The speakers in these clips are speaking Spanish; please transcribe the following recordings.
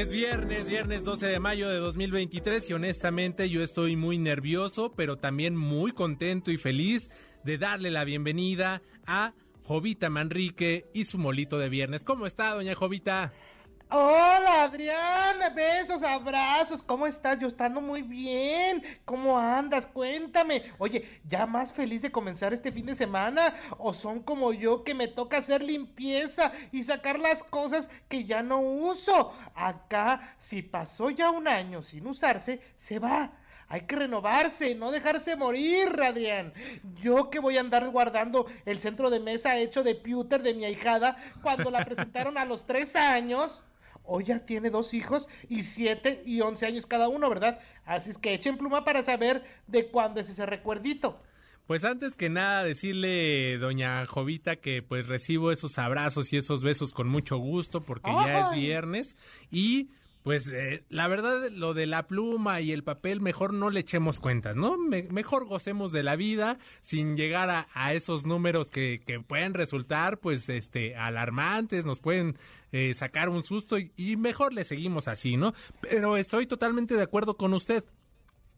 Es viernes, viernes 12 de mayo de 2023 y honestamente yo estoy muy nervioso, pero también muy contento y feliz de darle la bienvenida a Jovita Manrique y su molito de viernes. ¿Cómo está, doña Jovita? Hola Adriana, besos, abrazos, ¿cómo estás? Yo estando muy bien, ¿cómo andas? Cuéntame. Oye, ¿ya más feliz de comenzar este fin de semana? ¿O son como yo que me toca hacer limpieza y sacar las cosas que ya no uso? Acá, si pasó ya un año sin usarse, se va. Hay que renovarse, no dejarse morir, Adrián. Yo que voy a andar guardando el centro de mesa hecho de pewter de mi ahijada cuando la presentaron a los tres años hoy ya tiene dos hijos y siete y once años cada uno, ¿verdad? Así es que echen pluma para saber de cuándo es ese recuerdito. Pues antes que nada decirle, doña Jovita, que pues recibo esos abrazos y esos besos con mucho gusto porque ya es viernes y pues eh, la verdad, lo de la pluma y el papel, mejor no le echemos cuentas, ¿no? mejor gocemos de la vida sin llegar a, esos números que, que, pueden resultar, pues, este, alarmantes, nos pueden eh, sacar un susto y, y mejor le seguimos así, ¿no? Pero estoy totalmente de acuerdo con usted.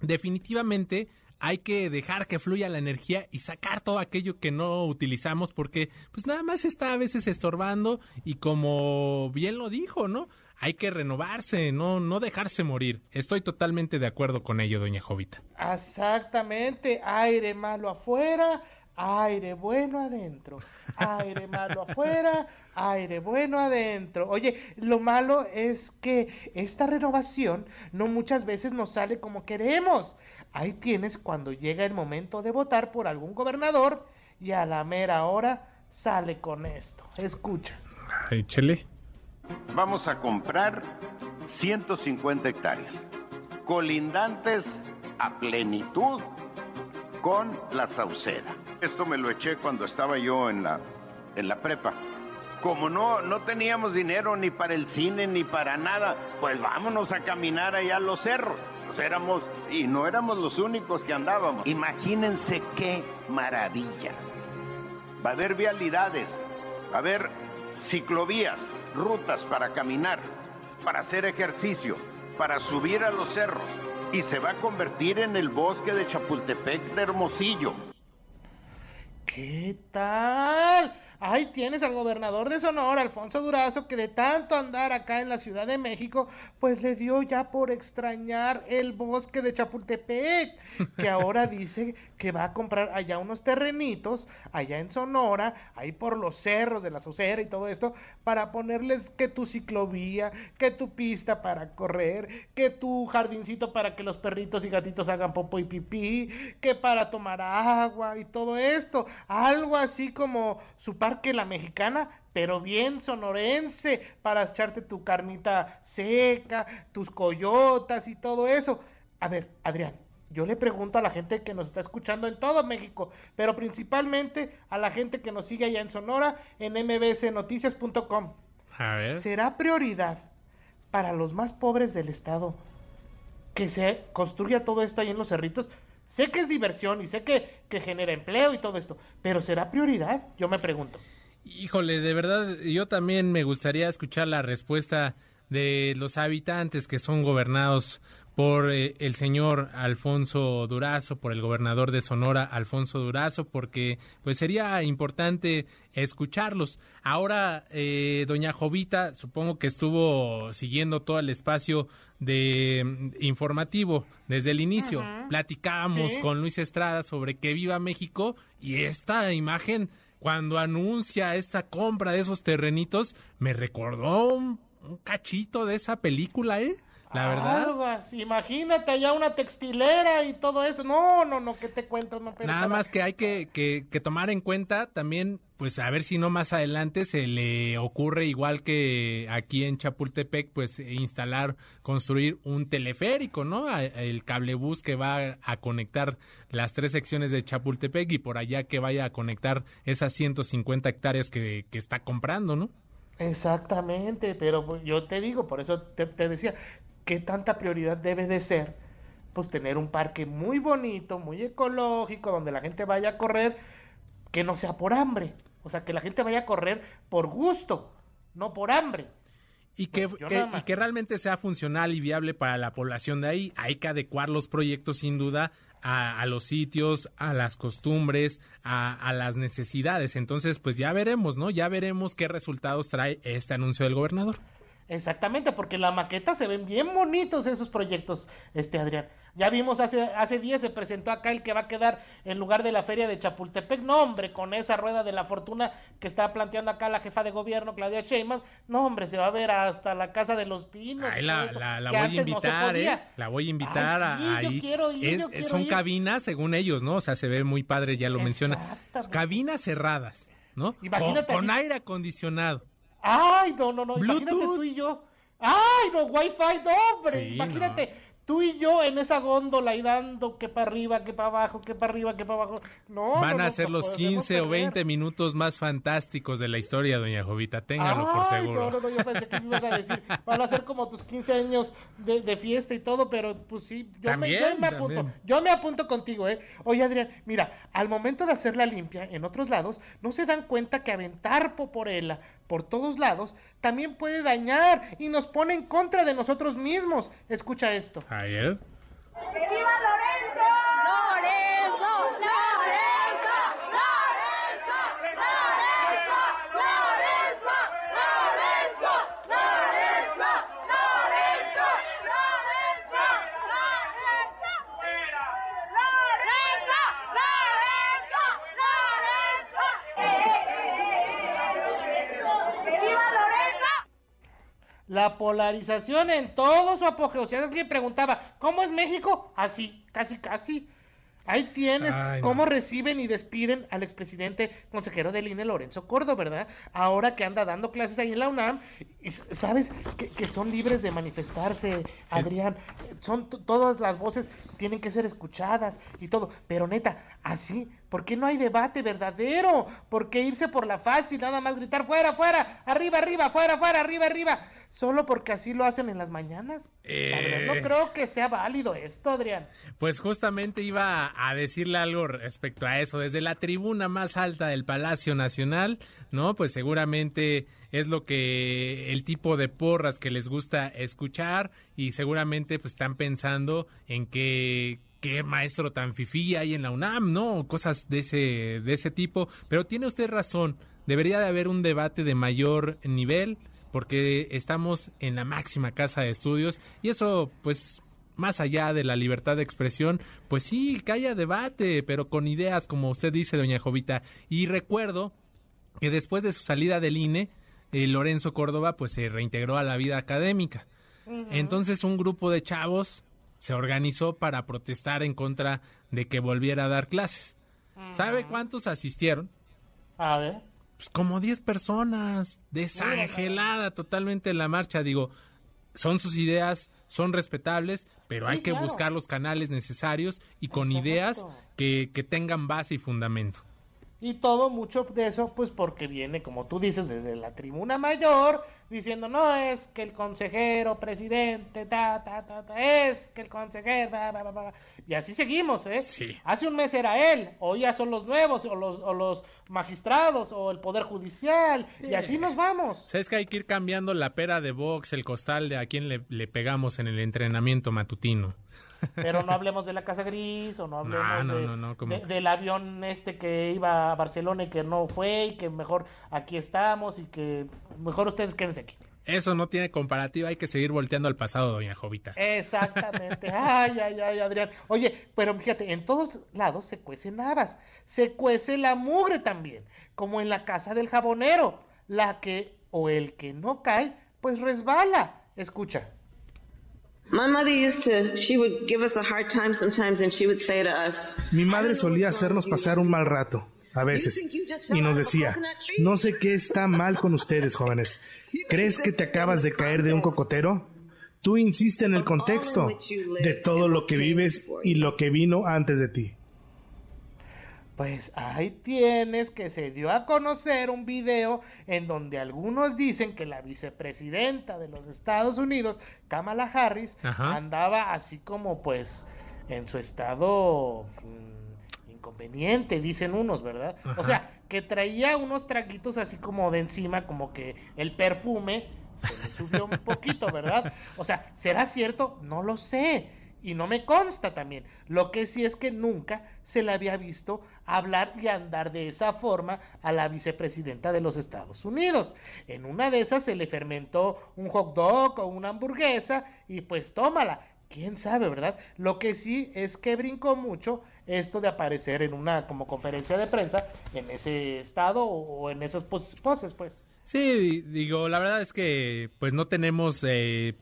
Definitivamente hay que dejar que fluya la energía y sacar todo aquello que no utilizamos porque pues nada más está a veces estorbando y como bien lo dijo, ¿no? Hay que renovarse, no, no dejarse morir. Estoy totalmente de acuerdo con ello, doña Jovita. Exactamente, aire malo afuera, aire bueno adentro. Aire malo afuera, aire bueno adentro. Oye, lo malo es que esta renovación no muchas veces nos sale como queremos. Ahí tienes cuando llega el momento de votar por algún gobernador y a la mera hora sale con esto. Escucha. Échele. Vamos a comprar 150 hectáreas, colindantes a plenitud con la sauceda. Esto me lo eché cuando estaba yo en la, en la prepa. Como no, no teníamos dinero ni para el cine ni para nada, pues vámonos a caminar allá a los cerros. Pues éramos, y no éramos los únicos que andábamos. Imagínense qué maravilla. Va a haber vialidades, va a haber ciclovías, rutas para caminar, para hacer ejercicio, para subir a los cerros y se va a convertir en el bosque de Chapultepec de Hermosillo. ¿Qué tal? Ahí tienes al gobernador de Sonora, Alfonso Durazo, que de tanto andar acá en la Ciudad de México, pues le dio ya por extrañar el bosque de Chapultepec, que ahora dice que va a comprar allá unos terrenitos, allá en Sonora, ahí por los cerros de la Socera y todo esto, para ponerles que tu ciclovía, que tu pista para correr, que tu jardincito para que los perritos y gatitos hagan popo y pipí, que para tomar agua y todo esto, algo así como su que La Mexicana, pero bien sonorense, para echarte tu carnita seca, tus coyotas y todo eso. A ver, Adrián, yo le pregunto a la gente que nos está escuchando en todo México, pero principalmente a la gente que nos sigue allá en Sonora, en mbsnoticias.com. A ver. ¿Será prioridad para los más pobres del estado que se construya todo esto ahí en los cerritos? Sé que es diversión y sé que, que genera empleo y todo esto, pero ¿será prioridad? Yo me pregunto. Híjole, de verdad, yo también me gustaría escuchar la respuesta de los habitantes que son gobernados por eh, el señor Alfonso Durazo, por el gobernador de Sonora, Alfonso Durazo, porque pues sería importante escucharlos. Ahora, eh, doña Jovita, supongo que estuvo siguiendo todo el espacio de mm, informativo desde el inicio. Platicábamos con Luis Estrada sobre que viva México y esta imagen cuando anuncia esta compra de esos terrenitos me recordó un cachito de esa película, ¿eh? La verdad. Imagínate allá una textilera y todo eso. No, no, no, ¿qué te cuento? No, Nada más que hay que, que, que, tomar en cuenta también pues a ver si no más adelante se le ocurre igual que aquí en Chapultepec, pues instalar, construir un teleférico, ¿no? El cablebús que va a conectar las tres secciones de Chapultepec y por allá que vaya a conectar esas 150 hectáreas que, que está comprando, ¿no? Exactamente, pero yo te digo, por eso te, te decía, ¿qué tanta prioridad debe de ser? Pues tener un parque muy bonito, muy ecológico, donde la gente vaya a correr, que no sea por hambre. O sea, que la gente vaya a correr por gusto, no por hambre. Y que, pues y que realmente sea funcional y viable para la población de ahí. Hay que adecuar los proyectos sin duda a, los sitios, a las costumbres, a, a, las necesidades. Entonces, pues ya veremos, ¿no? Ya veremos qué resultados trae este anuncio del gobernador. Exactamente, porque la maqueta se ven bien bonitos esos proyectos, este Adrián. Ya vimos hace, hace días se presentó acá el que va a quedar en lugar de la feria de Chapultepec. No, hombre, con esa rueda de la fortuna que está planteando acá la jefa de gobierno, Claudia Sheinbaum. No, hombre, se va a ver hasta la Casa de los Pinos. la, voy a invitar, ¿eh? La voy a invitar a, ahí. son cabinas, según ellos, ¿no? O sea, se ve muy padre, ya lo menciona. Cabinas cerradas, ¿no? con, aire acondicionado. Ay, no, no, no. Imagínate tú y yo. Ay, no, Wi-Fi, no, hombre. imagínate tú y yo en esa góndola y dando que para arriba, que para abajo, que para arriba, que para abajo. No, Van a ser los 15 o 20 minutos más fantásticos de la historia, doña Jovita, téngalo por seguro. No, no, no, yo pensé que me ibas a decir, van a ser como tus 15 años de, fiesta y todo, pero pues sí, yo, me, yo me apunto, yo me apunto contigo, ¿eh? Oye, Adrián, mira, al momento de hacer la limpia en otros lados, no se dan cuenta que aventar poporela por todos lados, también puede dañar y nos pone en contra de nosotros mismos. Escucha esto. Ayer. La polarización en todo su apogeo. Si alguien preguntaba, ¿cómo es México? Así, casi, casi. Ahí tienes cómo reciben y despiden al expresidente consejero del INE, Lorenzo Cordo, ¿verdad? Ahora que anda dando clases ahí en la UNAM, ¿sabes? Que, son libres de manifestarse, Adrián. Son todas las voces tienen que ser escuchadas y todo. Pero neta, así, ¿por qué no hay debate verdadero? ¿Por qué irse por la fácil, nada más gritar fuera, fuera, arriba, arriba, fuera, fuera, arriba, arriba? Solo porque así lo hacen en las mañanas. no eh. creo que sea válido esto, Adrián. Pues justamente iba a decirle algo respecto a eso. Desde la tribuna más alta del Palacio Nacional, ¿no? Pues seguramente es lo que el tipo de porras que les gusta escuchar y seguramente pues están pensando en que qué maestro tan fifí hay en la UNAM, ¿no? Cosas de ese, de ese tipo. Pero tiene usted razón, debería de haber un debate de mayor nivel porque estamos en la máxima casa de estudios y eso pues más allá de la libertad de expresión, pues sí, que haya debate, pero con ideas como usted dice, doña Jovita. Y recuerdo que después de su salida del INE, eh, Lorenzo Córdoba pues se reintegró a la vida académica. Entonces un grupo de chavos se organizó para protestar en contra de que volviera a dar clases. ¿Sabe cuántos asistieron? A ver. Pues, como 10 personas, desangelada totalmente la marcha. Digo, son sus ideas, son respetables, pero hay que buscar los canales necesarios y con ideas que, que tengan base y fundamento. Y todo mucho de eso, pues porque viene, como tú dices, desde la tribuna mayor, diciendo, no es que el consejero, presidente, ta, ta, ta, ta es que el consejero, y así seguimos, ¿eh? Sí. Hace un mes era él, hoy ya son los nuevos, o los, o los magistrados, o el Poder Judicial, y así nos vamos. ¿Sabes que hay que ir cambiando la pera de box, el costal de a quién le, le pegamos en el entrenamiento matutino? Pero no hablemos de la Casa Gris o no hablemos del avión este que iba a Barcelona y que no fue y que mejor aquí estamos y que mejor ustedes quédense aquí. Eso no tiene comparativa, hay que seguir volteando al pasado, doña Jovita. Exactamente. Ay, ay, ay, Adrián. Oye, pero fíjate, en todos lados se cuecen habas. Se cuece la mugre también, como en la casa del jabonero. La que o el que no cae, pues resbala. Escucha. Mi madre solía hacernos pasar un mal rato. a veces. Y nos decía, no sé qué está mal con ustedes, jóvenes. ¿Crees que te acabas de caer de un cocotero? Tú insiste en el contexto de todo lo que vives y lo que vino antes de ti. Pues ahí tienes que se dio a conocer un video en donde algunos dicen que la vicepresidenta de los Estados Unidos, Kamala Harris, andaba así como pues en su estado mm, inconveniente, dicen unos, ¿verdad? O sea, que traía unos traguitos así como de encima, como que el perfume se le subió un poquito, ¿verdad? O sea, ¿será cierto? No lo sé y no me consta también. Lo que sí es que nunca se le había visto hablar y andar de esa forma a la vicepresidenta de los Estados Unidos. En una de esas se le fermentó un hot dog o una hamburguesa y pues tómala. Quién sabe, ¿verdad? Lo que sí es que brincó mucho esto de aparecer en una como conferencia de prensa en ese estado o, en esas poses, pues. Sí, digo, la verdad es que pues no tenemos eh,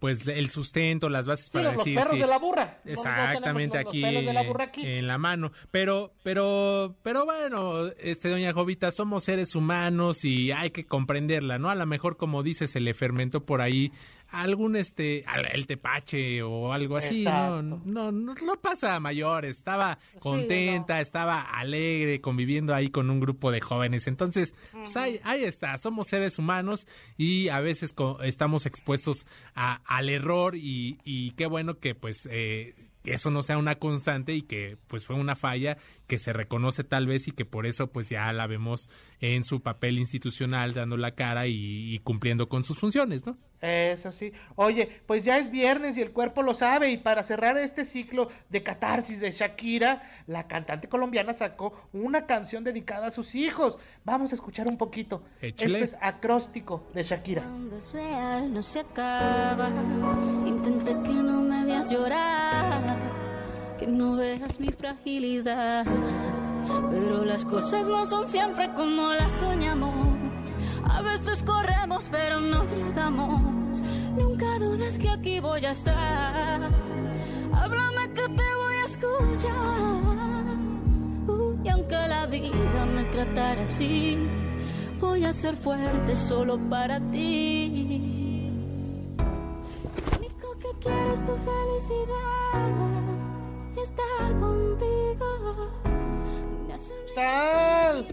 pues el sustento, las bases para los decir perros de la burra. Exactamente aquí, en la mano. Pero pero pero bueno, este doña Jovita, somos seres humanos y hay que comprenderla, ¿no? A lo mejor como dice se le fermentó por ahí algún este el tepache o algo así no, no, no pasa a mayor estaba contenta estaba alegre conviviendo ahí con un grupo de jóvenes. Entonces pues ahí, ahí está. Somos seres humanos y a veces estamos expuestos a, al error y, y qué bueno que pues eh, que eso no sea una constante y que pues fue una falla que se reconoce tal vez y que por eso pues ya la vemos en su papel institucional dando la cara y, cumpliendo con sus funciones, ¿no? Eso sí. Oye, pues ya es viernes y el cuerpo lo sabe y para cerrar este ciclo de catarsis de Shakira, la cantante colombiana sacó una canción dedicada a sus hijos. Vamos a escuchar un poquito. Esto es acróstico de Shakira. Cuando es real no se acaba. Intenté que no me veas llorar, que no veas mi fragilidad. Pero las cosas no son siempre como las soñamos. A veces corremos pero no llegamos. Nunca dudes que aquí voy a estar. Háblame que te voy a escuchar. y aunque la vida me tratara así, voy a ser fuerte solo para ti. Lo único que quiero es tu felicidad. Estar contigo. Tal.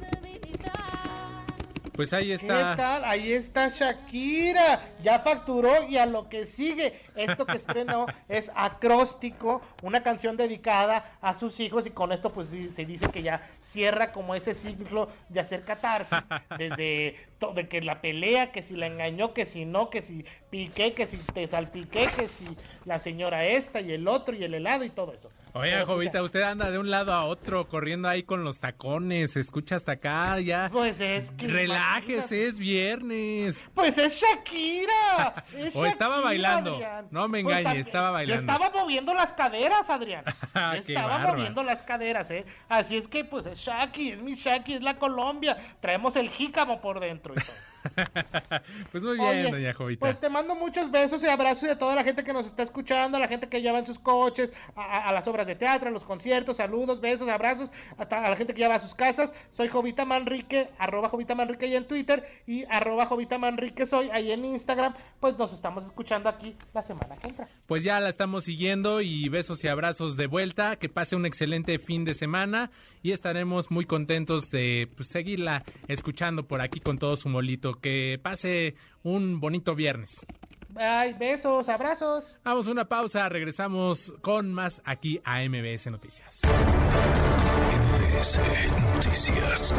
Pues ahí está. ¿Qué tal? Ahí está Shakira. Ya facturó y a lo que sigue. Esto que estrenó es Acróstico, una canción dedicada a sus hijos y con esto pues se dice que ya cierra como ese ciclo de hacer catarsis desde de que la pelea, que si la engañó, que si no, que si piqué, que si te salpiqué, que si la señora esta y el otro y el helado y todo eso. Oye, Jovita, usted anda de un lado a otro corriendo ahí con los tacones, escucha hasta acá, ya. Pues es que. Relájese, es viernes. Pues es Shakira. o estaba bailando. No me pues engañe, estaba bailando. estaba moviendo las caderas, Adrián. estaba moviendo las caderas, ¿eh? Así es que, pues es Shaki, es mi Shaki, es la Colombia. Traemos el jícamo por dentro y todo. pues muy bien, doña Jovita. Pues te mando muchos besos y abrazos de toda la gente que nos está escuchando, a la gente que lleva en sus coches, a, las obras de teatro, a los conciertos, saludos, besos, abrazos, a, la gente que lleva a sus casas. Soy Jovita Manrique, arroba Jovita Manrique ahí en Twitter y arroba Jovita Manrique soy ahí en Instagram. Pues nos estamos escuchando aquí la semana que entra. Pues ya la estamos siguiendo y besos y abrazos de vuelta. Que pase un excelente fin de semana y estaremos muy contentos de pues, seguirla escuchando por aquí con todo su molito que pase un bonito viernes. Bye, besos, abrazos. Vamos a una pausa, regresamos con más aquí a MBS Noticias. MBS Noticias.